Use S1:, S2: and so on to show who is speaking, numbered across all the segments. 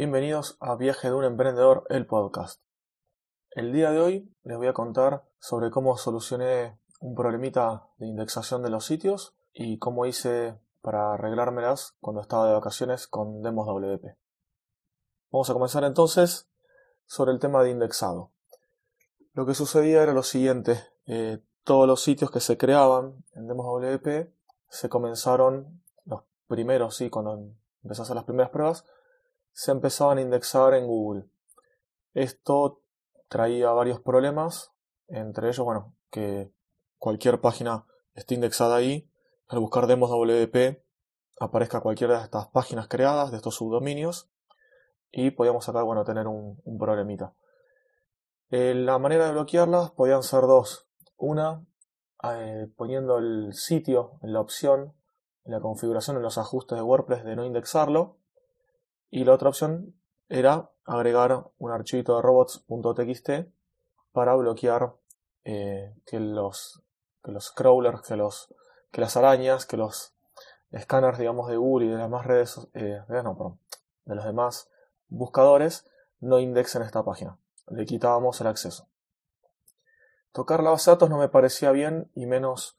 S1: Bienvenidos a Viaje de un Emprendedor, el podcast. El día de hoy les voy a contar sobre cómo solucioné un problemita de indexación de los sitios y cómo hice para arreglármelas cuando estaba de vacaciones con Demos WP. Vamos a comenzar entonces sobre el tema de indexado. Lo que sucedía era lo siguiente, eh, todos los sitios que se creaban en Demos WP se comenzaron, los primeros, sí, cuando empecé a hacer las primeras pruebas, se empezaban a indexar en Google. Esto traía varios problemas, entre ellos, bueno, que cualquier página esté indexada ahí, al buscar demos WP aparezca cualquiera de estas páginas creadas, de estos subdominios, y podíamos acá, bueno, tener un, problemita. Eh, la manera de bloquearlas podían ser dos. Una, eh, poniendo el sitio en la opción, en la configuración, en los ajustes de WordPress de no indexarlo. Y la otra opción era agregar un archivito de robots.txt para bloquear eh, que, los, que los crawlers, que, los, que las arañas, que los escáneres, digamos, de Google y de las demás redes, eh, de los demás buscadores no indexen esta página. Le quitábamos el acceso. Tocar la base de datos no me parecía bien y menos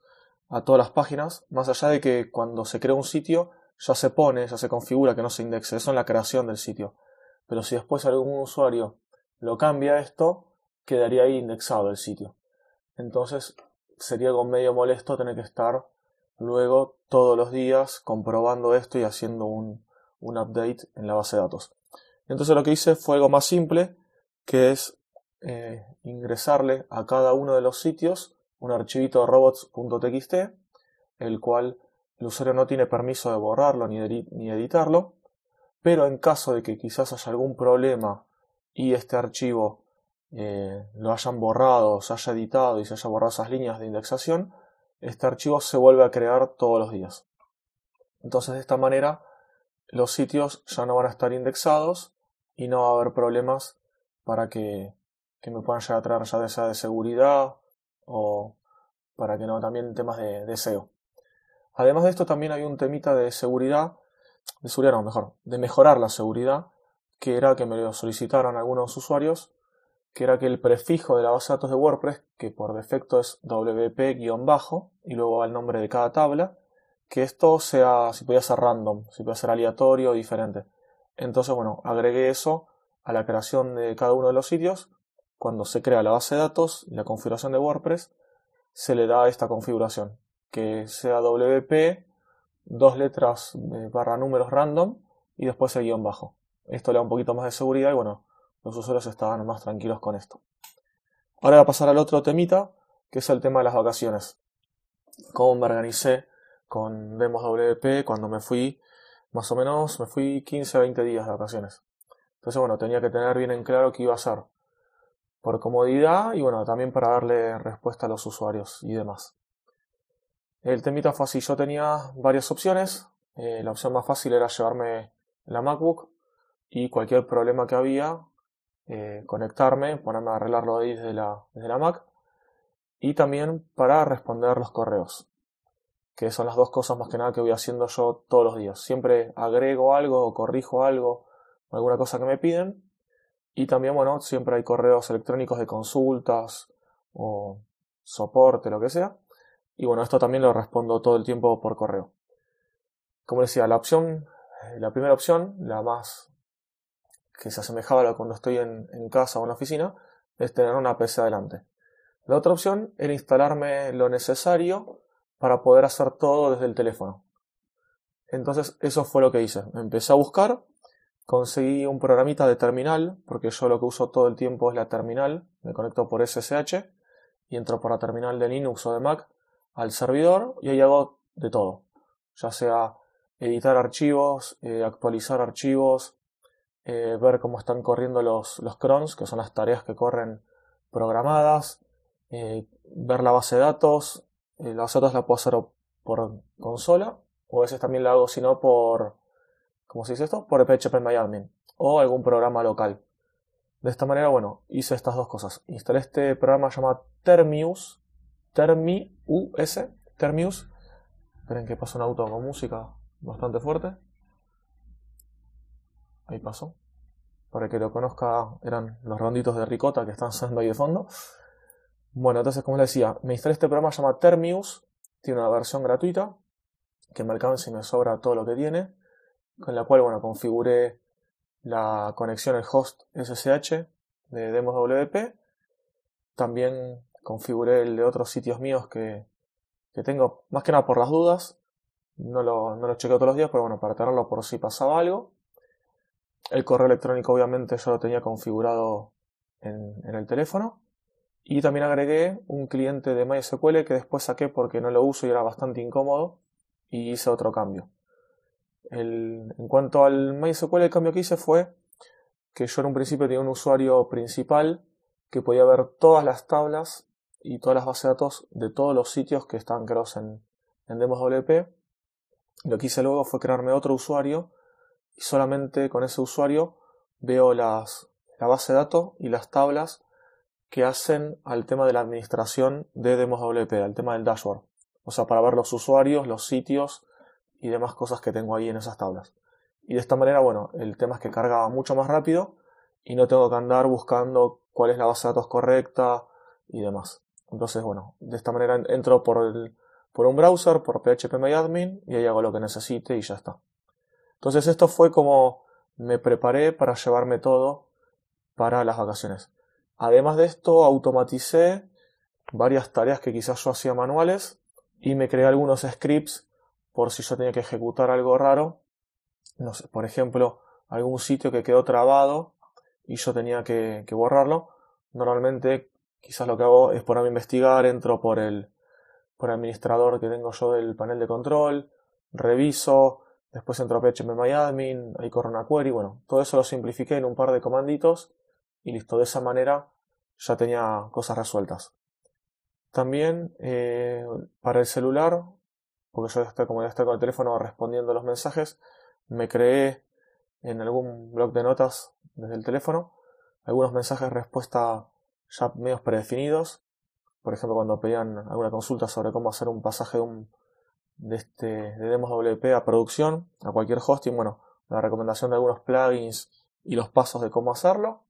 S1: a todas las páginas, más allá de que cuando se crea un sitio ya se pone, ya se configura que no se indexe, eso en la creación del sitio. Pero si después algún usuario lo cambia esto, quedaría ahí indexado el sitio. Entonces sería algo medio molesto tener que estar luego todos los días comprobando esto y haciendo un, un update en la base de datos. Entonces lo que hice fue algo más simple, que es eh, ingresarle a cada uno de los sitios un archivito robots.txt, el cual el usuario no tiene permiso de borrarlo ni, ni editarlo, pero en caso de que quizás haya algún problema y este archivo eh, lo hayan borrado, se haya editado y se haya borrado esas líneas de indexación, este archivo se vuelve a crear todos los días. Entonces de esta manera los sitios ya no van a estar indexados y no va a haber problemas para que que me puedan llegar a traer ya sea de seguridad o para que no también temas de, de SEO. Además de esto también hay un temita de seguridad, de seguridad no, mejor, de mejorar la seguridad, que era que me lo solicitaron algunos usuarios, que era que el prefijo de la base de datos de WordPress, que por defecto es WP-bajo, y luego va el nombre de cada tabla, que esto sea, si podía ser random, si podía ser aleatorio o diferente. Entonces, bueno, agregué eso a la creación de cada uno de los sitios cuando se crea la base de datos y la configuración de WordPress, se le da esta configuración, que sea WP, dos letras eh, barra números random y después el guion bajo. Esto le da un poquito más de seguridad y bueno, los usuarios estaban más tranquilos con esto. Ahora voy a pasar al otro temita, que es el tema de las vacaciones. Cómo me organicé con Demos WP cuando me fui, más o menos, me fui 15 a 20 días de vacaciones. Entonces, bueno, tenía que tener bien en claro qué iba a hacer por comodidad y bueno, también para darle respuesta a los usuarios y demás. El temita fue así, yo tenía varias opciones, eh, la opción más fácil era llevarme la MacBook y cualquier problema que había, eh, conectarme, ponerme a arreglarlo ahí desde la, desde la Mac y también para responder los correos, que son las dos cosas más que nada que voy haciendo yo todos los días. Siempre agrego algo o corrijo algo, alguna cosa que me piden y también, bueno, siempre hay correos electrónicos de consultas o soporte, lo que sea. Y bueno, esto también lo respondo todo el tiempo por correo. Como decía, la opción, la primera opción, la más que se asemejaba a cuando estoy en, en casa o en la oficina, es tener una PC adelante. La otra opción era instalarme lo necesario para poder hacer todo desde el teléfono. Entonces eso fue lo que hice. Empecé a buscar Conseguí un programita de terminal, porque yo lo que uso todo el tiempo es la terminal. Me conecto por SSH y entro por la terminal de Linux o de Mac al servidor y ahí hago de todo. Ya sea editar archivos, eh, actualizar archivos, eh, ver cómo están corriendo los, los crons, que son las tareas que corren programadas, eh, ver la base de datos. la base de la puedo hacer por consola o a veces también la hago si no por, ¿cómo se dice esto? Por phpMyAdmin o algún programa local. De esta manera, bueno, hice estas dos cosas. Instalé este programa llamado Termius, Termius, Termius. Esperen que pasa un auto con música bastante fuerte. Ahí pasó. para que lo conozca, eran los ronditos de ricota que están sonando ahí de fondo. Bueno, entonces, como les decía, me instalé este programa, se llama Termius, tiene una versión gratuita, que me alcanza y me sobra todo lo que tiene, con la cual, bueno, configuré la conexión, el host SSH de Demos WP. También configuré el de otros sitios míos que, que tengo, más que nada por las dudas. No lo, no lo chequeo todos los días, pero bueno, para tenerlo por si pasaba algo. El correo electrónico obviamente yo lo tenía configurado en, en el teléfono. Y también agregué un cliente de MySQL que después saqué porque no lo uso y era bastante incómodo y hice otro cambio. El, en cuanto al MySQL, el cambio que hice fue que yo en un principio tenía un usuario principal que podía ver todas las tablas y todas las bases de datos de todos los sitios que están creados en, en DemosWP. Lo que hice luego fue crearme otro usuario y solamente con ese usuario veo las, la base de datos y las tablas que hacen al tema de la administración de DemosWP, al tema del dashboard. O sea, para ver los usuarios, los sitios y demás cosas que tengo ahí en esas tablas. Y de esta manera, bueno, el tema es que carga mucho más rápido y no tengo que andar buscando cuál es la base de datos correcta y demás. Entonces, bueno, de esta manera entro por, el, por un browser, por phpMyAdmin y ahí hago lo que necesite y ya está. Entonces esto fue como me preparé para llevarme todo para las vacaciones. Además de esto, automaticé varias tareas que quizás yo hacía manuales y me creé algunos scripts por si yo tenía que ejecutar algo raro. No sé, por ejemplo, algún sitio que quedó trabado y yo tenía que, que borrarlo. Normalmente, quizás lo que hago es ponerme a investigar, entro por el, por el administrador que tengo yo del panel de control, reviso, después entro a phpMyAdmin, ahí corro una query, bueno, todo eso lo simplifiqué en un par de comanditos y listo, de esa manera ya tenía cosas resueltas. También eh, para el celular, porque yo estoy, como ya estoy con el teléfono respondiendo los mensajes, me creé en algún blog de notas desde el teléfono algunos mensajes respuesta ya medios predefinidos. Por ejemplo, cuando pedían alguna consulta sobre cómo hacer un pasaje de, un, de, este, de Demos WP a producción, a cualquier hosting, bueno, la recomendación de algunos plugins y los pasos de cómo hacerlo.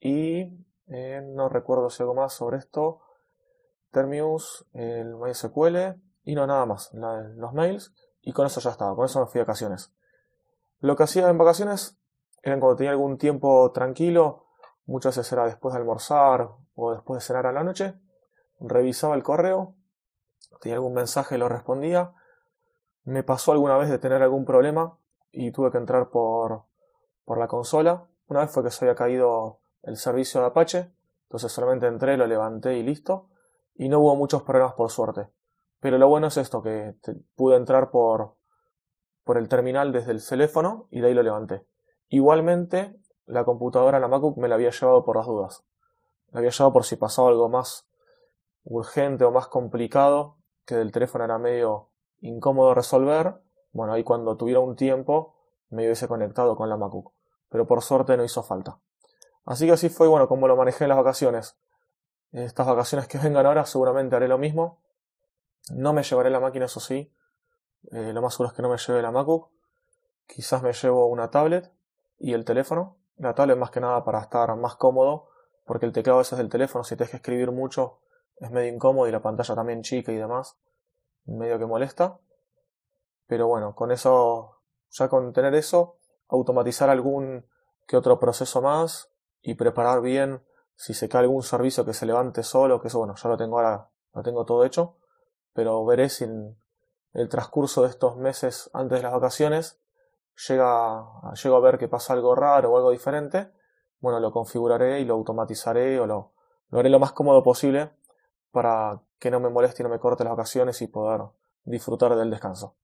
S1: Y eh, no recuerdo si algo más sobre esto. Termius, el MySQL y no nada más, los mails y con eso ya estaba, con eso me fui de vacaciones. Lo que hacía en vacaciones era cuando tenía algún tiempo tranquilo, muchas veces era después de almorzar o después de cenar a la noche, revisaba el correo, tenía algún mensaje, lo respondía. Me pasó alguna vez de tener algún problema y tuve que entrar por, por la consola. Una vez fue que se había caído el servicio de Apache, entonces solamente entré, lo levanté y listo. Y no hubo muchos problemas por suerte. Pero lo bueno es esto, que pude entrar por, por el terminal desde el teléfono y de ahí lo levanté. Igualmente, la computadora, la MacBook, me la había llevado por las dudas. La había llevado por si pasaba algo más urgente o más complicado, que del teléfono era medio incómodo resolver. Bueno, ahí cuando tuviera un tiempo me hubiese conectado con la MacBook. Pero por suerte no hizo falta. Así que así fue, bueno, como lo manejé en las vacaciones. Estas vacaciones que vengan ahora seguramente haré lo mismo. No me llevaré la máquina, eso sí. Eh, lo más seguro es que no me lleve la MacBook. Quizás me llevo una tablet y el teléfono. La tablet más que nada para estar más cómodo, porque el teclado a veces del teléfono, si tienes que escribir mucho, es medio incómodo y la pantalla también chica y demás, medio que molesta. Pero bueno, con eso, ya con tener eso, automatizar algún que otro proceso más, y preparar bien si se cae algún servicio que se levante solo, que eso bueno, ya lo tengo ahora, lo tengo todo hecho, pero veré si el transcurso de estos meses antes de las vacaciones llega, llego a ver que pasa algo raro o algo diferente, bueno, lo configuraré y lo automatizaré o lo, lo haré lo más cómodo posible para que no me moleste y no me corte las vacaciones y poder disfrutar del descanso.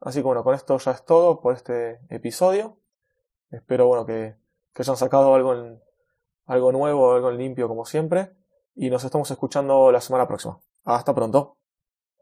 S1: Así que bueno, con esto ya es todo por este episodio. Espero bueno que que hayan sacado algo, algo nuevo, algo limpio como siempre. Y nos estamos escuchando la semana próxima. Hasta pronto.